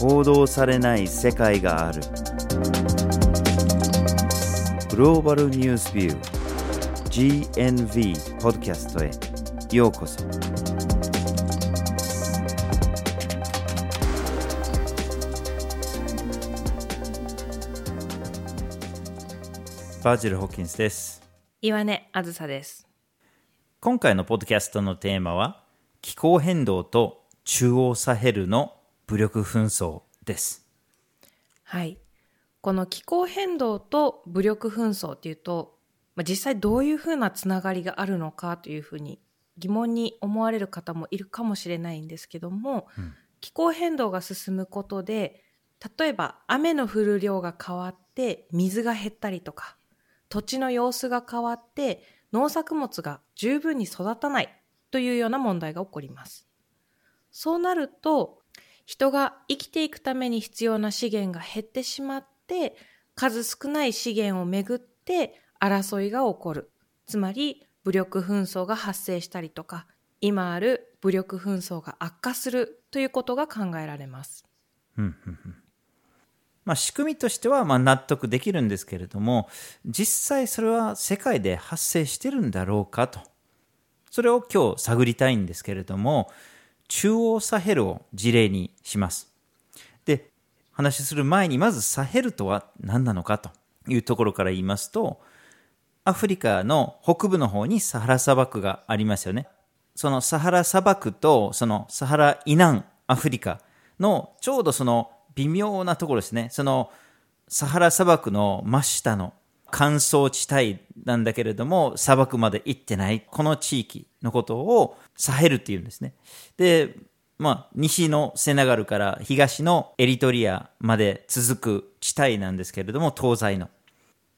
報道されない世界がある。グローバルニュースビュー GNV ポッドキャストへ。ようこそ。バージル・ホッキンスです。岩根あずさです。今回のポッドキャストのテーマは気候変動と中央サヘルの武力紛争ですはい。この気候変動と武力紛争っていうと、まあ、実際どういうふうなつながりがあるのかというふうに疑問に思われる方もいるかもしれないんですけども、うん気候変動が進むことで、例えば雨の降る量が変わって水が減ったりとか、土地の様子が変わって農作物が十分に育たないというような問題が起こります。そうなると、人が生きていくために必要な資源が減ってしまって、数少ない資源をめぐって争いが起こる。つまり、武力紛争が発生したりとか、今ある武力紛争が悪化するということが考えられます。まあ、仕組みとしてはまあ納得できるんですけれども実際それは世界で発生してるんだろうかとそれを今日探りたいんですけれども中央サヘルを事例にします。で話する前にまずサヘルとは何なのかというところから言いますとアフリカの北部の方にサハラ砂漠がありますよね。そのサハラ砂漠とそのサハラ以南アフリカのちょうどその微妙なところですね。そのサハラ砂漠の真下の乾燥地帯なんだけれども砂漠まで行ってない。この地域のことをサヘルっていうんですね。で、まあ西のセネガルから東のエリトリアまで続く地帯なんですけれども東西の。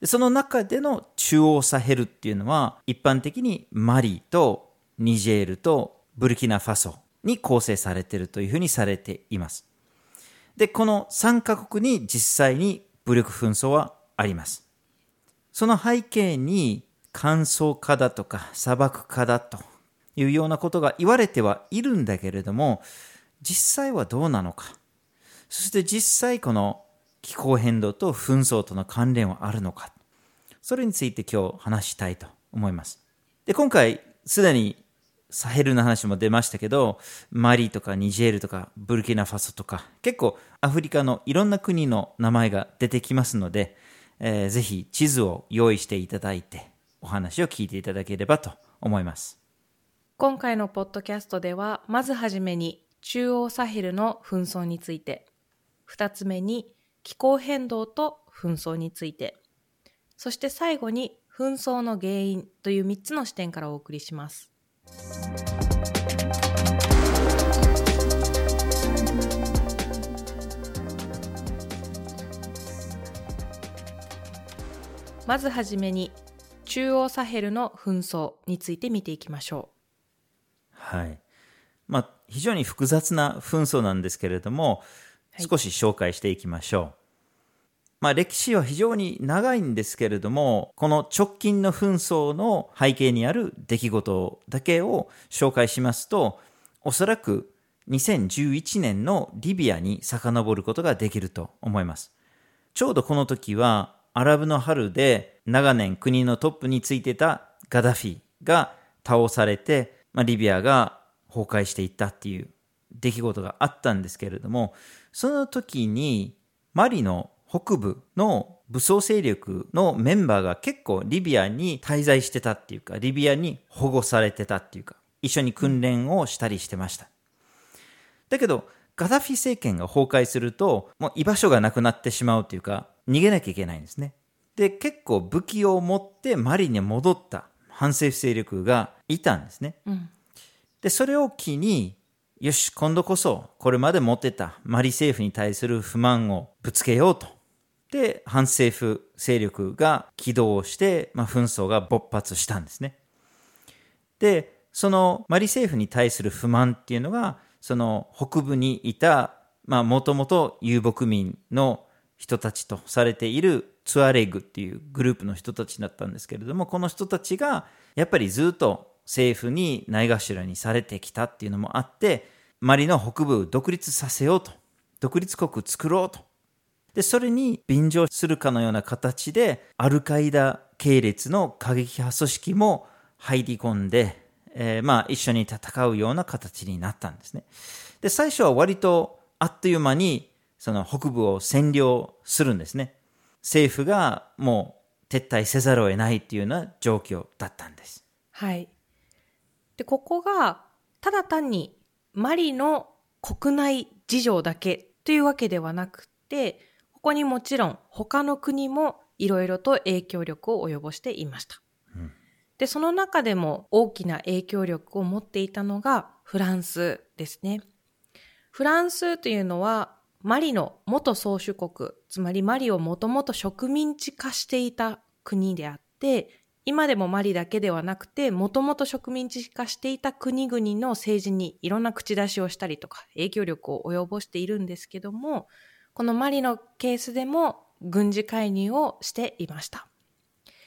その中での中央サヘルっていうのは一般的にマリとニジェールとブルキナファソに構成されているというふうにされています。で、この3カ国に実際に武力紛争はあります。その背景に乾燥化だとか砂漠化だというようなことが言われてはいるんだけれども、実際はどうなのか。そして実際この気候変動と紛争との関連はあるのか。それについて今日話したいと思います。で、今回すでにサヘルの話も出ましたけど、マリとかニジェールとかブルキナファソとか、結構アフリカのいろんな国の名前が出てきますので、ぜひ地図を用意していただいて、お話を聞いていただければと思います。今回のポッドキャストでは、まずはじめに中央サヘルの紛争について、二つ目に気候変動と紛争について、そして最後に紛争の原因という三つの視点からお送りします。まずはじめに中央サヘルの紛争について見ていきましょう。はい。まあ、非常に複雑な紛争なんですけれども、はい少し紹介していきましょう。まあ、歴史は非常に長いんですけれども、この直近の紛争の背景にある出来事だけを紹介しますと、おそらく2011年のリビアに遡ることができると思います。ちょうどこの時はアラブの春で長年国のトップについてたガダフィが倒されて、まあ、リビアが崩壊していったっていう出来事があったんですけれども、その時にマリの北部の武装勢力のメンバーが結構リビアに滞在してたっていうか、リビアに保護されてたっていうか、一緒に訓練をしたりしてました。だけど、ガダフィ政権が崩壊すると、もう居場所がなくなってしまうというか、逃げなきゃいけないんですね。で、結構武器を持ってマリに戻った反政府勢力がいたんですね。う。うん。で、それを機に、よし、今度こそ、これまで持ってたマリ政府に対する不満をぶつけようと。で、反政府勢力が起動して、まあ、紛争が勃発したんですね。で、そのマリ政府に対する不満っていうのが、その北部にいた、まあ、もともと遊牧民の人たちとされているツアレグっていうグループの人たちだったんですけれども、この人たちがやっぱりずっと政府にないがしらにされてきたっていうのもあって、マリの北部を独立させようと独立国作ろうと。で、それに便乗するかのような形で、アルカイダ系列の過激派組織も入り込んで、えー、まあ一緒に戦うような形になったんですね。で、最初は割とあっという間にその北部を占領するんですね。政府がもう撤退せざるを得ないっていうような状況だったんです。はい。で、ここがただ単にマリの国内事情だけというわけではなくて、ここにもちろん他の国もいろいろと影響力を及ぼしていました。うん、で、その中でも大きな影響力を持っていたのがフランスですね。フランスというのはマリの元宗主国、つまりマリをもともと植民地化していた国であって、今でもマリだけではなくて、もともと植民地化していた国々の政治にいろんな口出しをしたりとか、影響力を及ぼしているんですけども、このマリのケースでも軍事介入をしていました。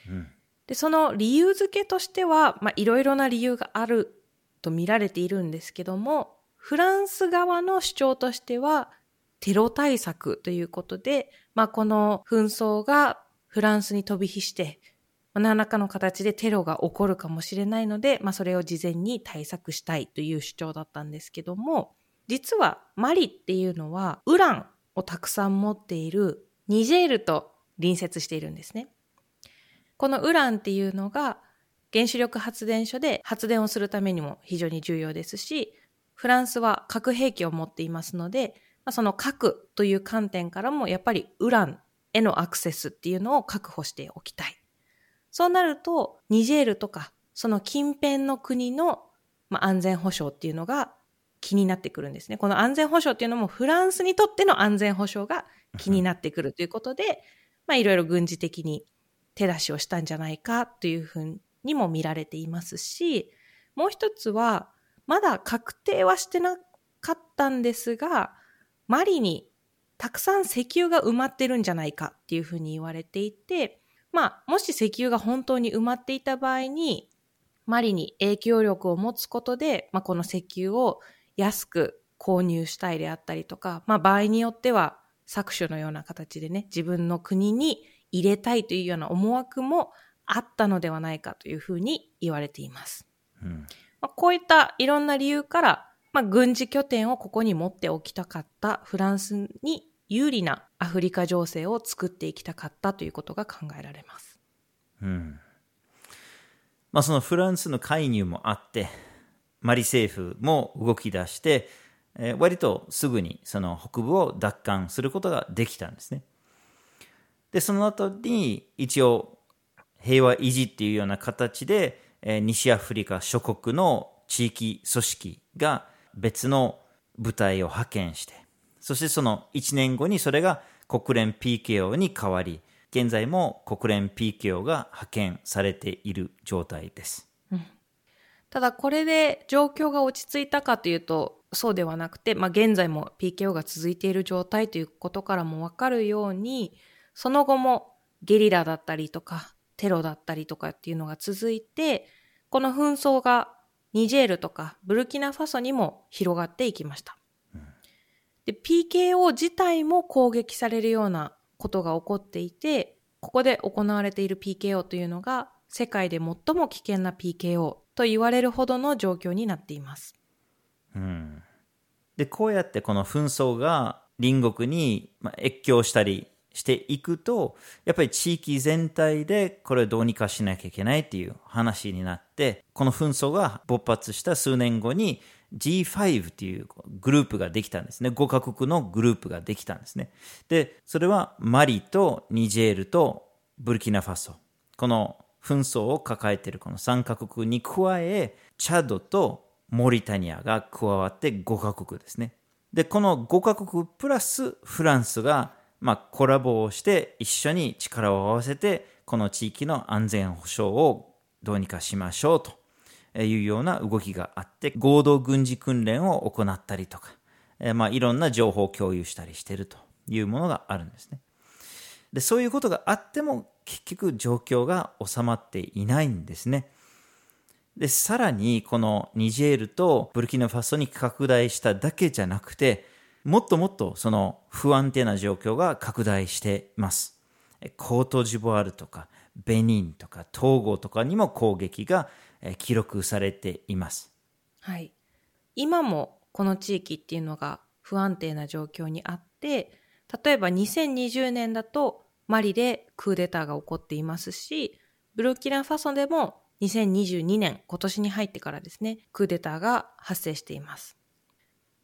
うん、でその理由付けとしては、まあ、いろいろな理由があると見られているんですけども、フランス側の主張としては、テロ対策ということで、まあ、この紛争がフランスに飛び火して、何らかの形でテロが起こるかもしれないので、まあ、それを事前に対策したいという主張だったんですけども、実はマリっていうのはウランをたくさん持っているニジェールと隣接しているんですね。このウランっていうのが原子力発電所で発電をするためにも非常に重要ですし、フランスは核兵器を持っていますので、まあ、その核という観点からもやっぱりウランへのアクセスっていうのを確保しておきたい。そうなると、ニジェールとか、その近辺の国の、まあ、安全保障っていうのが気になってくるんですね。この安全保障っていうのもフランスにとっての安全保障が気になってくるということで、まあいろいろ軍事的に手出しをしたんじゃないかというふうにも見られていますし、もう一つは、まだ確定はしてなかったんですが、マリにたくさん石油が埋まってるんじゃないかっていうふうに言われていて、まあ、もし石油が本当に埋まっていた場合に、マリに影響力を持つことで、まあ、この石油を安く購入したいであったりとか、まあ、場合によっては搾取のような形でね、自分の国に入れたいというような思惑もあったのではないかというふうに言われています。うん、まあ、こういったいろんな理由から、まあ、軍事拠点をここに持っておきたかったフランスに有利なアフリカ情勢を作っていきたかったということが考えられます。うんまあ、そのフランスの介入もあってマリ政府も動き出して、えー、割とすぐにその北部を奪還することができたんですね。でその後に一応平和維持っていうような形で、えー、西アフリカ諸国の地域組織が別の部隊を派遣してそしてその1年後にそれが国連 PKO に変わり、現在も国連 PKO が派遣されている状態です。ただこれで状況が落ち着いたかというとそうではなくて、まあ、現在も PKO が続いている状態ということからもわかるようにその後もゲリラだったりとかテロだったりとかっていうのが続いてこの紛争がニジェールとかブルキナファソにも広がっていきました。で、PKO 自体も攻撃されるようなことが起こっていて、ここで行われている PKO というのが世界で最も危険な PKO と言われるほどの状況になっています。うん。で、こうやってこの紛争が隣国に越境したりしていくと、やっぱり地域全体でこれをどうにかしなきゃいけないっていう話になって、この紛争が勃発した数年後に G5 っていうグループができたんですね。5カ国のグループができたんですね。で、それはマリとニジェールとブルキナファソ。この紛争を抱えているこの3カ国に加え、チャドとモリタニアが加わって5カ国ですね。で、この5カ国プラスフランスが、まあ、コラボをして一緒に力を合わせて、この地域の安全保障をどうにかしましょうというような動きがあって、合同軍事訓練を行ったりとか、えまあ、いろんな情報を共有したりしているというものがあるんですね。で、そういうことがあっても、結局状況が収まっていないんですね。で、さらに、このニジェールとブルキナファソに拡大しただけじゃなくて、もっともっとその不安定な状況が拡大しています。コートジボワールとかベニンとかトーゴとかにも攻撃が記録されています。はい。今もこの地域っていうのが不安定な状況にあって、例えば2020年だとマリでクーデターが起こっていますし、ブルキナファソでも2022年、今年に入ってからですね、クーデターが発生しています。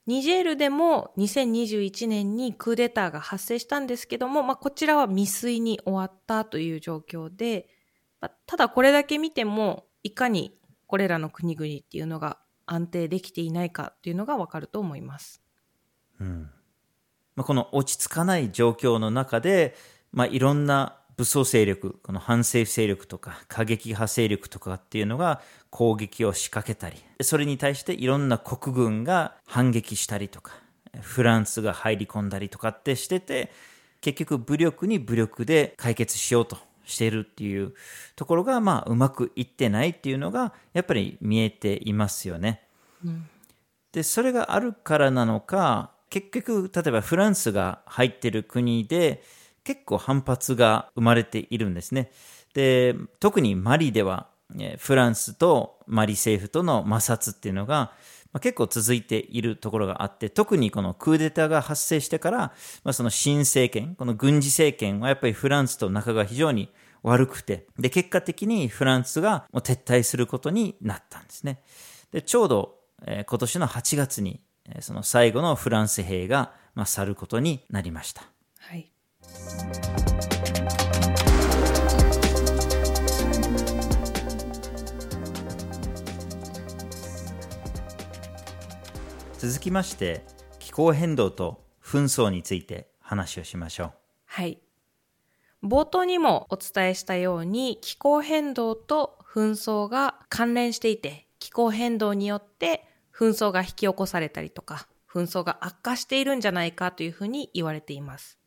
ニジェールでも2021年にクーデターが発生したんですけども、まあ、こちらは未遂に終わったという状況で、まあ、ただこれだけ見ても、いかにこれらの国々っていうのが安定できていないかっていうのがわかると思います。うんまあ、この落ち着かない状況の中で、まあ、いろんな武装勢力、この反政府勢力とか過激派勢力とかっていうのが攻撃を仕掛けたり、それに対していろんな国軍が反撃したりとか、フランスが入り込んだりとかってしてて、結局武力に武力で解決しようとしているっていうところが、まあ、うまくいってないっていうのが、やっぱり見えていますよね。うん、で、それがあるからなのか、結局、例えばフランスが入ってる国で、結構反発が生まれているんですね。で、特にマリでは、フランスとマリ政府との摩擦っていうのが、まあ、結構続いているところがあって、特にこのクーデターが発生してから、まあ、その新政権、この軍事政権はやっぱりフランスと仲が非常に悪くて、で、結果的にフランスがもう撤退することになったんですね。で、ちょうど、えー、今年の8月に、その最後のフランス兵が、まあ、去ることになりました。はい。続きまして気候変動と紛争について話をしましょうはい冒頭にもお伝えしたように気候変動と紛争が関連していて気候変動によって紛争が引き起こされたりとか紛争が悪化しているんじゃないかというふうに言われています。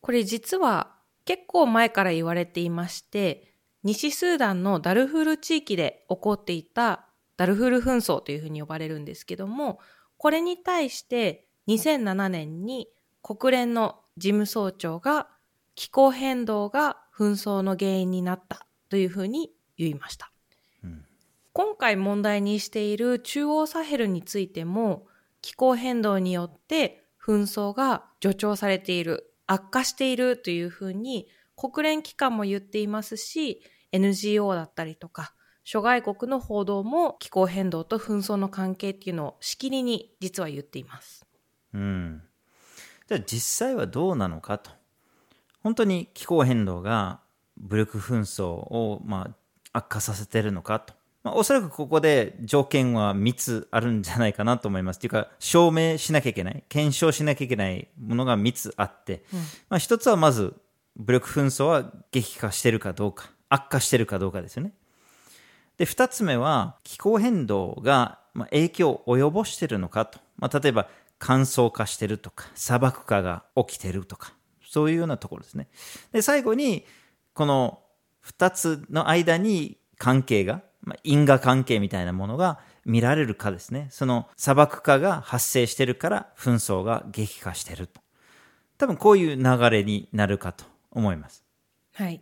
これ実は結構前から言われていまして、西スーダンのダルフール地域で起こっていたダルフール紛争というふうに呼ばれるんですけども、これに対して2007年に国連の事務総長が気候変動が紛争の原因になったというふうに言いました。うん、今回問題にしている中央サヘルについても気候変動によって紛争が助長されている悪化しているというふうに国連機関も言っていますし NGO だったりとか諸外国の報道も気候変動と紛争の関係っていうのをしきりに実は言っています。うん。じゃあ実際はどうなのかと。本当に気候変動が武力紛争をまあ悪化させてるのかと。まあ、おそらくここで条件は3つあるんじゃないかなと思います。というか、証明しなきゃいけない、検証しなきゃいけないものが3つあって、うん、まあ、1つはまず、武力紛争は激化してるかどうか、悪化してるかどうかですよね。で、2つ目は、気候変動が影響を及ぼしてるのかと。まあ、例えば、乾燥化してるとか、砂漠化が起きてるとか、そういうようなところですね。で、最後に、この2つの間に関係がまあ、因果関係みたいなものが見られるかですね。その砂漠化が発生してるから紛争が激化してると。多分こういう流れになるかと思います。はい。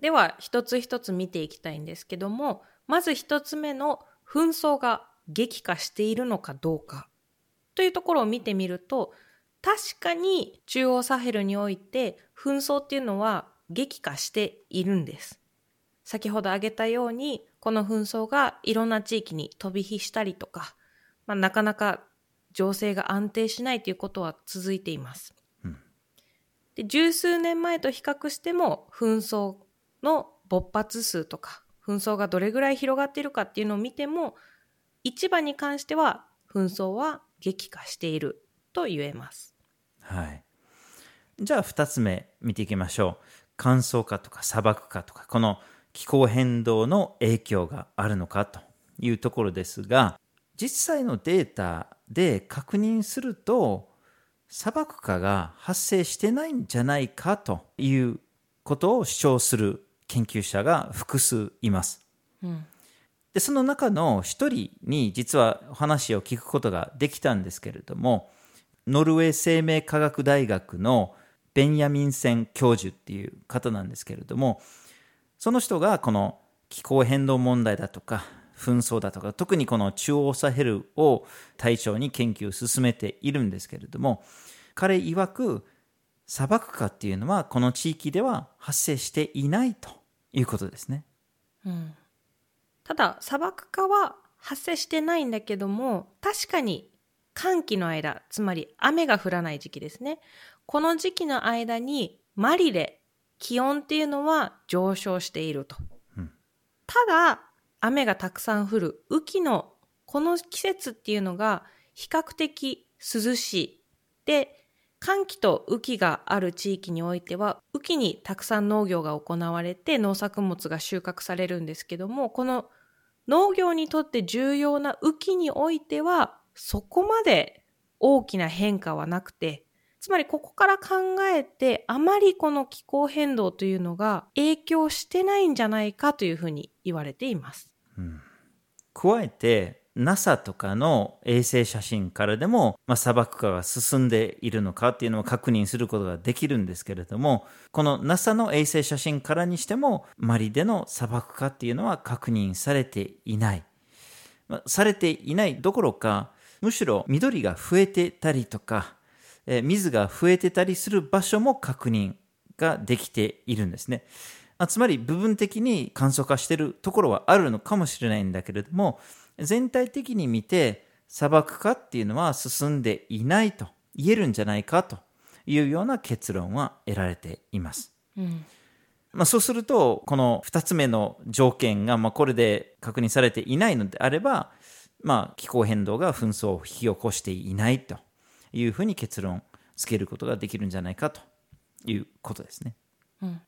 では一つ一つ見ていきたいんですけども、まず一つ目の紛争が激化しているのかどうかというところを見てみると、確かに中央サヘルにおいて紛争っていうのは激化しているんです。先ほど挙げたようにこの紛争がいろんな地域に飛び火したりとか、まあ、なかなか情勢が安定しないということは続いています。うん、で十数年前と比較しても紛争の勃発数とか紛争がどれぐらい広がっているかっていうのを見ても市場に関しては紛争は激化していると言えます。はい。じゃあ2つ目見ていきましょう。乾燥化とか砂漠化とかこの気候変動の影響があるのかというところですが、実際のデータで確認すると、砂漠化が発生してないんじゃないかということを主張する研究者が複数います。うん、でその中の一人に実はお話を聞くことができたんですけれども、ノルウェー生命科学大学のベンヤミンセン教授っていう方なんですけれども、その人がこの気候変動問題だとか、紛争だとか、特にこの中央サヘルを対象に研究を進めているんですけれども、彼曰く砂漠化っていうのはこの地域では発生していないということですね。うん、ただ砂漠化は発生してないんだけども確かに寒気の間つまり雨が降らない時期ですね。この時期の間にマリレ気温っていうのは上昇していると、うん、ただ雨がたくさん降る。雨季のこの季節っていうのが比較的涼しい。で寒気と雨季がある地域においては雨季にたくさん農業が行われて農作物が収穫されるんですけどもこの農業にとって重要な雨季においてはそこまで大きな変化はなくてつまりここから考えてあまりこの気候変動というのが影響してないんじゃないかというふうに言われています。うん、加えて NASA とかの衛星写真からでも、まあ、砂漠化が進んでいるのかっていうのを確認することができるんですけれども、この NASA の衛星写真からにしても、マリでの砂漠化っていうのは確認されていない。まあ、されていないどころか、むしろ緑が増えてたりとか、え水が増えてたりする場所も確認ができているんですね。つまり部分的に簡素化しているところはあるのかもしれないんだけれども、全体的に見て砂漠化っていうのは進んでいないと言えるんじゃないかというような結論は得られています。うんまあ、そうすると、この2つ目の条件がまあこれで確認されていないのであれば、まあ、気候変動が紛争を引き起こしていないというふうに結論つけることができるんじゃないかということですね。うん、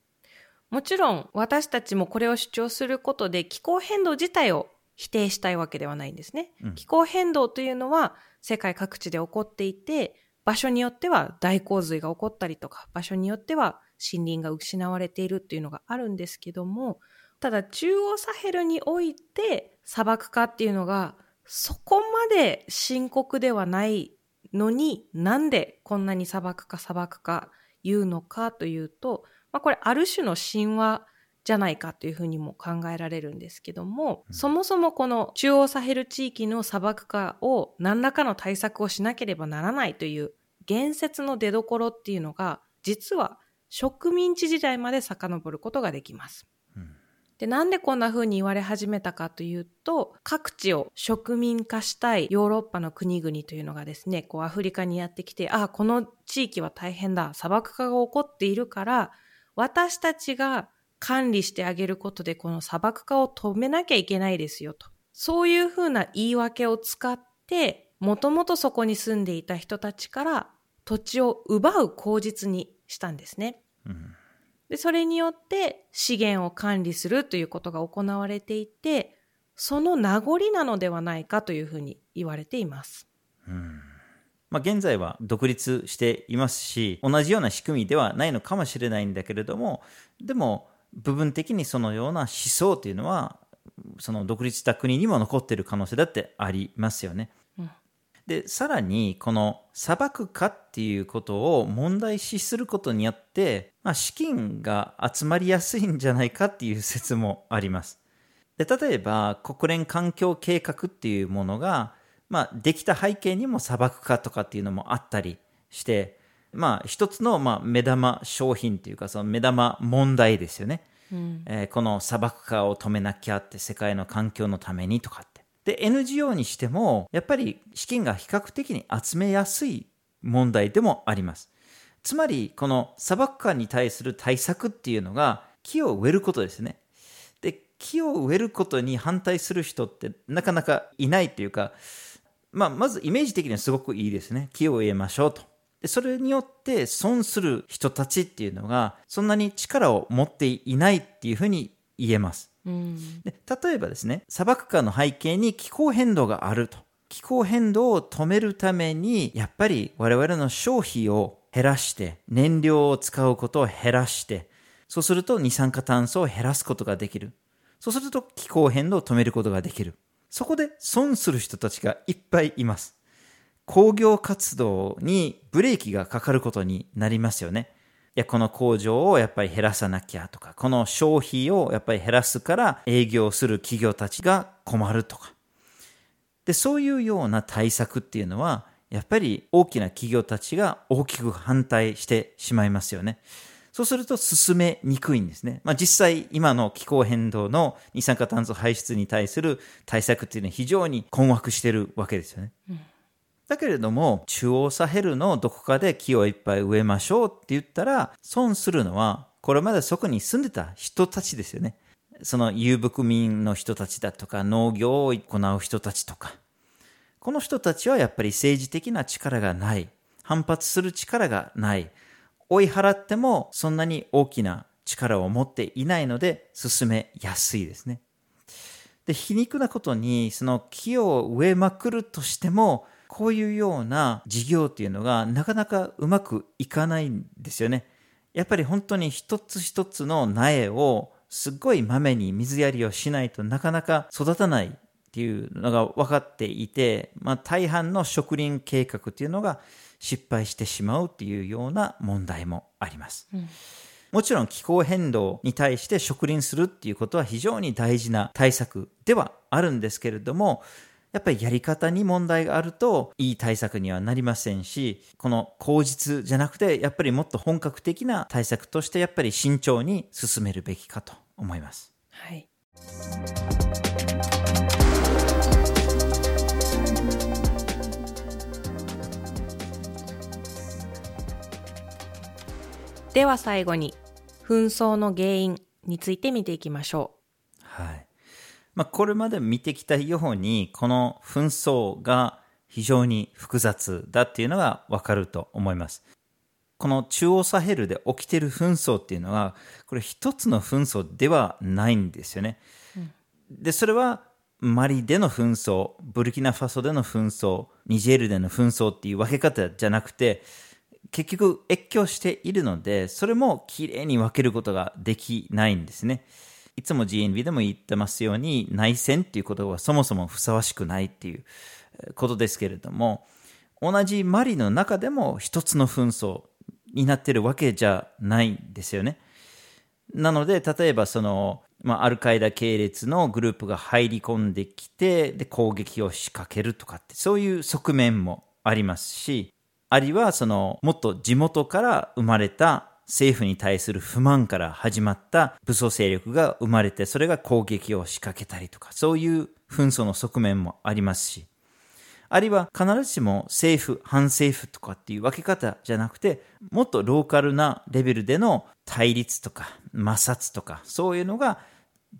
もちろん私たちもこれを主張することで気候変動自体を否定したいわけではないんですね。うん、気候変動というのは世界各地で起こっていて、場所によっては大洪水が起こったりとか、場所によっては森林が失われているっていうのがあるんですけども、ただ中央サヘルにおいて砂漠化っていうのがそこまで深刻ではないのになんでこんなに砂漠化砂漠化言うのかというと、まあ、これある種の神話じゃないかというふうにも考えられるんですけども、うん、そもそもこの中央サヘル地域の砂漠化を何らかの対策をしなければならないという言説の出どころっていうのが実は植民地時代まで遡ることができます。で、なんでこんな風に言われ始めたかというと、各地を植民化したいヨーロッパの国々というのがですね、こうアフリカにやってきて、ああ、この地域は大変だ、砂漠化が起こっているから、私たちが管理してあげることでこの砂漠化を止めなきゃいけないですよと。そういうふうな言い訳を使って、もともとそこに住んでいた人たちから土地を奪う口実にしたんですね。うん、でそれによって資源を管理するということが行われていて、その名残なのではないかというふうに言われています。うんまあ、現在は独立していますし、同じような仕組みではないのかもしれないんだけれども、でも、部分的にそのような思想というのはその独立した国にも残っている可能性だってありますよね。うん、でさらにこの砂漠化っていうことを問題視することによって、まあ、資金が集まりやすいんじゃないかっていう説もあります。で例えば国連環境計画っていうものが、まあ、できた背景にも砂漠化とかっていうのもあったりしてまあ、一つの、まあ、目玉商品というか、その目玉問題ですよね。うん、えー、この砂漠化を止めなきゃって世界の環境のためにとかって。で、NGO にしても、やっぱり資金が比較的に集めやすい問題でもあります。つまり、この砂漠化に対する対策っていうのが、木を植えることですね。で、木を植えることに反対する人ってなかなかいないというか、まあ、まずイメージ的にはすごくいいですね。木を植えましょうと。でそれによって損する人たちっていうのがそんなに力を持っていないっていうふうに言えます。うん、で例えばですね砂漠化の背景に気候変動があると。気候変動を止めるためにやっぱり我々の消費を減らして燃料を使うことを減らしてそうすると二酸化炭素を減らすことができる。そうすると気候変動を止めることができる。そこで損する人たちがいっぱいいます。工業活動にブレーキがかかることになりますよね。や、この工場をやっぱり減らさなきゃとか、この消費をやっぱり減らすから営業する企業たちが困るとか。で、そういうような対策っていうのは、やっぱり大きな企業たちが大きく反対してしまいますよね。そうすると進めにくいんですね。まあ実際今の気候変動の二酸化炭素排出に対する対策っていうのは非常に困惑してるわけですよね。うんだけれども、中央サヘルのどこかで木をいっぱい植えましょうって言ったら、損するのは、これまでそこに住んでた人たちですよね。その遊牧民の人たちだとか、農業を行う人たちとか。この人たちはやっぱり政治的な力がない。反発する力がない。追い払ってもそんなに大きな力を持っていないので進めやすいですね。で、皮肉なことに、その木を植えまくるとしても、こういうような事業っていうのがなかなかうまくいかないんですよね。やっぱり本当に一つ一つの苗をすっごい豆に水やりをしないとなかなか育たないっていうのが分かっていて、まあ、大半の植林計画っていうのが失敗してしまうっていうような問題もあります。うんもちろん気候変動に対して植林するっていうことは非常に大事な対策ではあるんですけれども、やっぱりやり方に問題があるといい対策にはなりませんし、この口実じゃなくて、やっぱりもっと本格的な対策としてやっぱり慎重に進めるべきかと思います。はい。では最後に、紛争の原因について見ていきましょう。はい。まあ、これまで見てきたように、この紛争が非常に複雑だっていうのがわかると思います。この中央サヘルで起きている紛争っていうのは、これ一つの紛争ではないんですよね。うん、で、それはマリでの紛争、ブルキナファソでの紛争、ニジェールでの紛争っていう分け方じゃなくて、結局越境しているので、それもきれいに分けることができないんですね。いつも GNB でも言ってますように、内戦っていうことはそもそもふさわしくないっていうことですけれども、同じマリの中でも一つの紛争になってるわけじゃないんですよね。なので、例えばその、まあ、アルカイダ系列のグループが入り込んできて、で、攻撃を仕掛けるとかって、そういう側面もありますし、あるいはその、もっと地元から生まれた政府に対する不満から始まった武装勢力が生まれて、それが攻撃を仕掛けたりとか、そういう紛争の側面もありますし、あるいは必ずしも政府、反政府とかっていう分け方じゃなくて、もっとローカルなレベルでの対立とか摩擦とか、そういうのが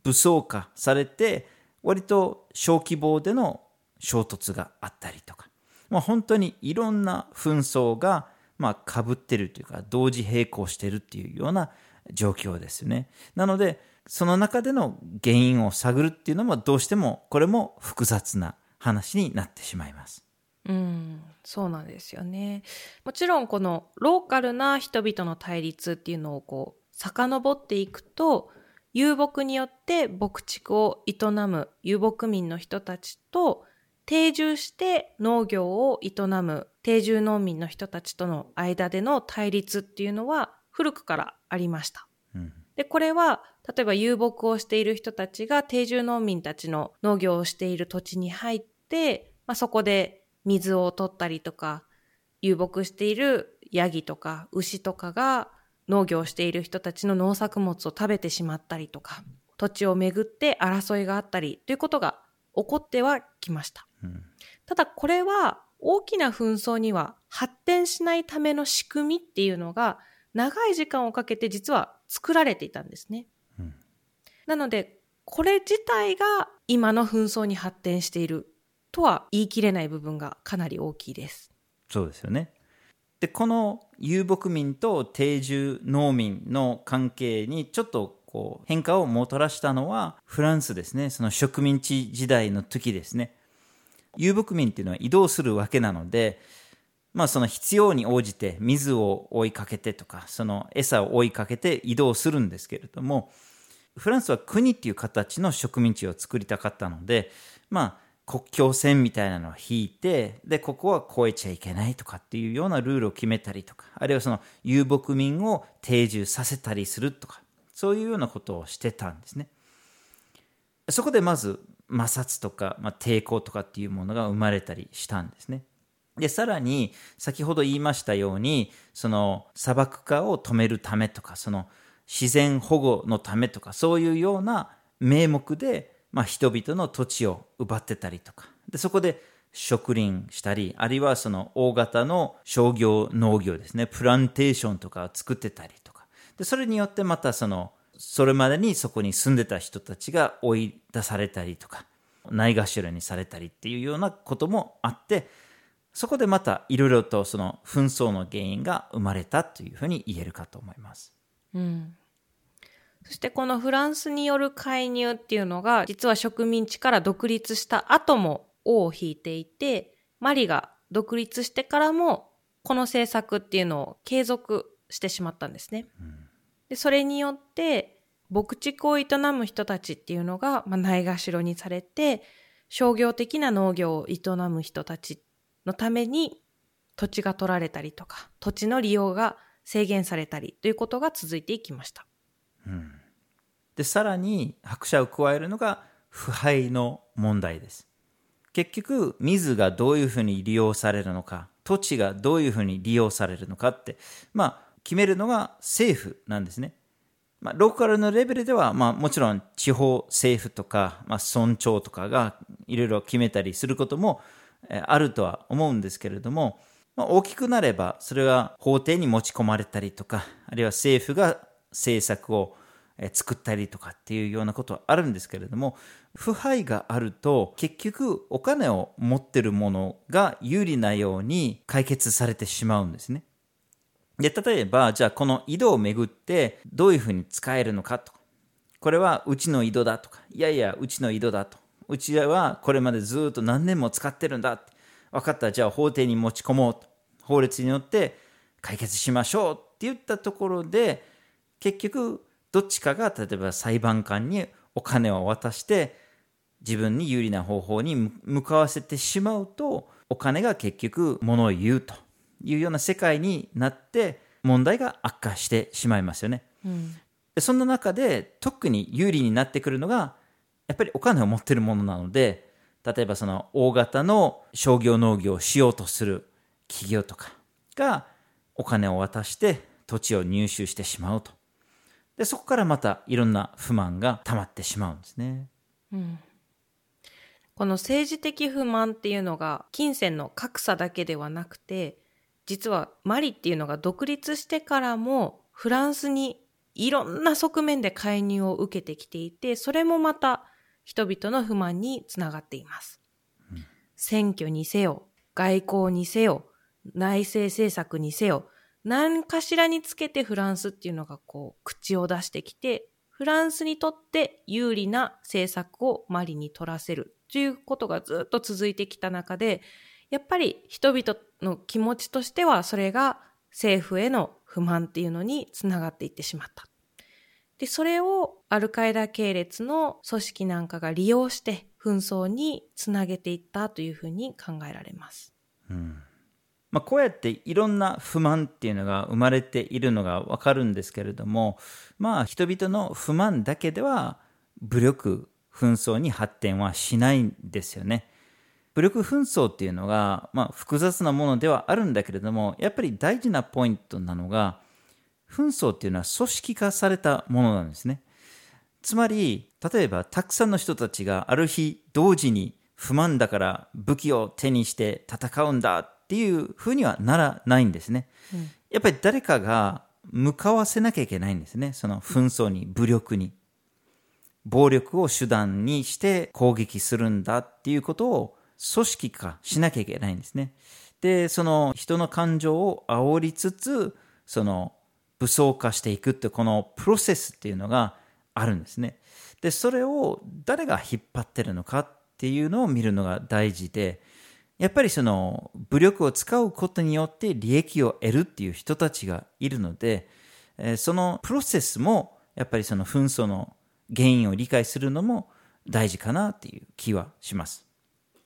武装化されて、割と小規模での衝突があったりとか、まあ、本当にいろんな紛争がまあ、かぶってるというか、同時並行してるっていうような状況ですよね。なので、その中での原因を探るっていうのもどうしてもこれも複雑な話になってしまいます。うん、そうなんですよね。もちろんこのローカルな人々の対立っていうのをこう遡っていくと遊牧によって牧畜を営む遊牧民の人たちと定住して農業を営む定住農民の人たちとの間での対立っていうのは古くからありました。うん、で、これは例えば遊牧をしている人たちが定住農民たちの農業をしている土地に入って、まあ、そこで水を取ったりとか、遊牧しているヤギとか牛とかが農業をしている人たちの農作物を食べてしまったりとか、土地をめぐって争いがあったりということが起こってはきました。ただこれは大きな紛争には発展しないための仕組みっていうのが長い時間をかけて実は作られていたんですね。うん、なのでこれ自体が今の紛争に発展しているとは言い切れない部分がかなり大きいです。そうですよね。で、この遊牧民と定住農民の関係にちょっとこう変化をもたらしたのはフランスですね。その植民地時代の時ですね。遊牧民っていうのは移動するわけなので、まあその必要に応じて水を追いかけてとか、その餌を追いかけて移動するんですけれども、フランスは国っていう形の植民地を作りたかったので、まあ国境線みたいなのを引いて、で、ここは越えちゃいけないとかっていうようなルールを決めたりとか、あるいはその遊牧民を定住させたりするとか、そういうようなことをしてたんですね。そこでまず摩擦とか、まあ、抵抗とかっていうものが生まれたりしたんですね。で、さらに、先ほど言いましたように、その砂漠化を止めるためとか、その自然保護のためとか、そういうような名目で、まあ、人々の土地を奪ってたりとか、で、そこで植林したり、あるいはその大型の商業農業ですね、プランテーションとかを作ってたりと、で、それによってまたその、それまでにそこに住んでた人たちが追い出されたりとか、ないがしろにされたりっていうようなこともあって、そこでまたいろいろとその紛争の原因が生まれたというふうに言えるかと思います。うん。そしてこのフランスによる介入っていうのが、実は植民地から独立した後も尾を引いていて、マリが独立してからも、この政策っていうのを継続してしまったんですね。うん、でそれによって、牧畜を営む人たちっていうのが、まあ、ないがしろにされて、商業的な農業を営む人たちのために土地が取られたりとか、土地の利用が制限されたりということが続いていきました。うん、でさらに拍車を加えるのが腐敗の問題です結局水がどういうふうに利用されるのか土地がどういうふうに利用されるのかってまあ決めるのが政府なんですねまあ、ローカルのレベルでは、まあ、もちろん地方政府とか、まあ、村長とかがいろいろ決めたりすることもあるとは思うんですけれども、まあ、大きくなればそれは法廷に持ち込まれたりとかあるいは政府が政策を作ったりとかっていうようなことはあるんですけれども腐敗があると結局お金を持ってるものが有利なように解決されてしまうんですね。で、例えば、じゃあこの井戸をめぐってどういうふうに使えるのかと。これはうちの井戸だとか、いやいや、うちの井戸だと。うちはこれまでずっと何年も使ってるんだって。分かった、じゃあ法廷に持ち込もうと。法律によって解決しましょうって言ったところで、結局どっちかが例えば裁判官にお金を渡して自分に有利な方法に向かわせてしまうとお金が結局ものを言うというような世界になって問題が悪化してしまいますよね。うん、そんな中で特に有利になってくるのがやっぱりお金を持ってるものなので例えばその大型の商業農業をしようとする企業とかがお金を渡して土地を入手してしまうとで、そこからまたいろんな不満が溜まってしまうんですね。うん。この政治的不満っていうのが金銭の格差だけではなくて、実はマリっていうのが独立してからもフランスにいろんな側面で介入を受けてきていて、それもまた人々の不満につながっています。うん、選挙にせよ、外交にせよ、内政政策にせよ、何かしらにつけてフランスっていうのがこう口を出してきて、フランスにとって有利な政策をマリに取らせるということがずっと続いてきた中で、やっぱり人々の気持ちとしてはそれが政府への不満っていうのにつながっていってしまった。で、それをアルカイダ系列の組織なんかが利用して紛争につなげていったというふうに考えられます。うんまあ、こうやっていろんな不満っていうのが生まれているのがわかるんですけれども、まあ人々の不満だけでは武力紛争に発展はしないんですよね。武力紛争っていうのが、まあ、複雑なものではあるんだけれども、やっぱり大事なポイントなのが、紛争っていうのは組織化されたものなんですね。つまり、例えばたくさんの人たちがある日同時に不満だから武器を手にして戦うんだっていうふうにはならないんですね。うん、やっぱり誰かが向かわせなきゃいけないんですね。その紛争に、武力に。暴力を手段にして攻撃するんだっていうことを組織化しなきゃいけないんですね。で、その人の感情を煽りつつ、その武装化していくってこのプロセスっていうのがあるんですね。で、それを誰が引っ張ってるのかっていうのを見るのが大事で、やっぱりその武力を使うことによって利益を得るっていう人たちがいるので、そのプロセスもやっぱりその紛争の原因を理解するのも大事かなっていう気はします。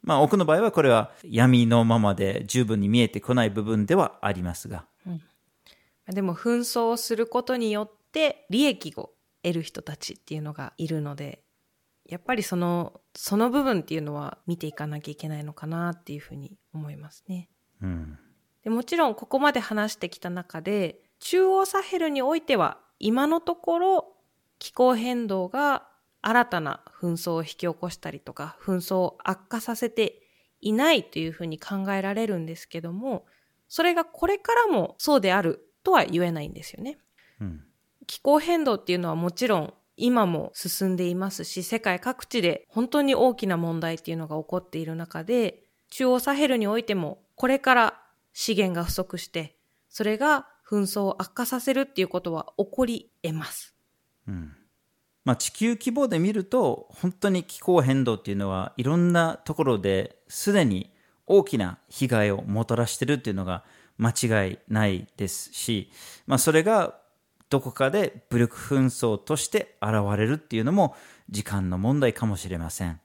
まあ多くの場合はこれは闇のままで十分に見えてこない部分ではありますが。でも紛争をすることによって利益を得る人たちっていうのがいるので、やっぱりその、その部分っていうのは見ていかなきゃいけないのかなっていうふうに思いますね。うん。でもちろんここまで話してきた中で、中央サヘルにおいては今のところ気候変動が新たな紛争を引き起こしたりとか、紛争を悪化させていないというふうに考えられるんですけども、それがこれからもそうであるとは言えないんですよね。うん。気候変動っていうのはもちろん今も進んでいますし、世界各地で本当に大きな問題っていうのが起こっている中で、中央サヘルにおいてもこれから資源が不足して、それが紛争を悪化させるっていうことは起こり得ます。うん。まあ地球規模で見ると、本当に気候変動っていうのはいろんなところですでに大きな被害をもたらしてるっていうのが間違いないですし、まあそれがどこかで武力紛争として現れるっていうのも時間の問題かもしれません。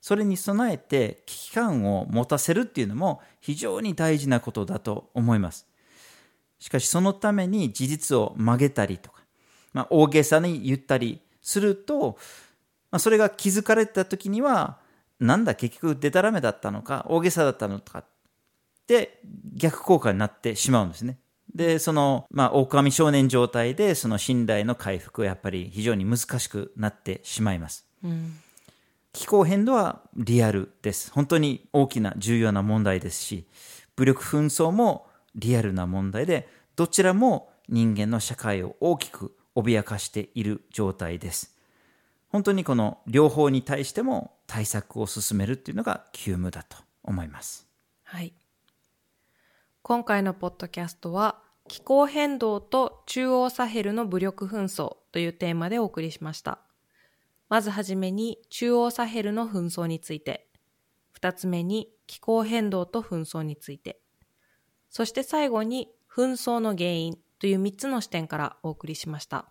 それに備えて危機感を持たせるっていうのも非常に大事なことだと思います。しかしそのために事実を曲げたりとか、まあ、大げさに言ったりすると、まあ、それが気づかれた時には、なんだ結局デタラメだったのか、大げさだったのかって逆効果になってしまうんですね。で、その、まあ、狼少年状態で、その信頼の回復はやっぱり非常に難しくなってしまいます。うん。気候変動はリアルです。本当に大きな重要な問題ですし、武力紛争もリアルな問題で、どちらも人間の社会を大きく脅かしている状態です。本当にこの両方に対しても対策を進めるっていうのが急務だと思います。はい。今回のポッドキャストは、気候変動と中央サヘルの武力紛争というテーマでお送りしました。まずはじめに中央サヘルの紛争について、二つ目に気候変動と紛争について、そして最後に紛争の原因という三つの視点からお送りしました。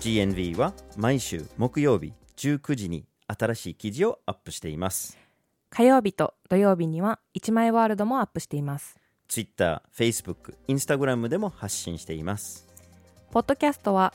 GNV は毎週木曜日19時に新しい記事をアップしています。火曜日と土曜日には一枚ワールドもアップしています。Twitter、Facebook、Instagram でも発信しています。ポッドキャストは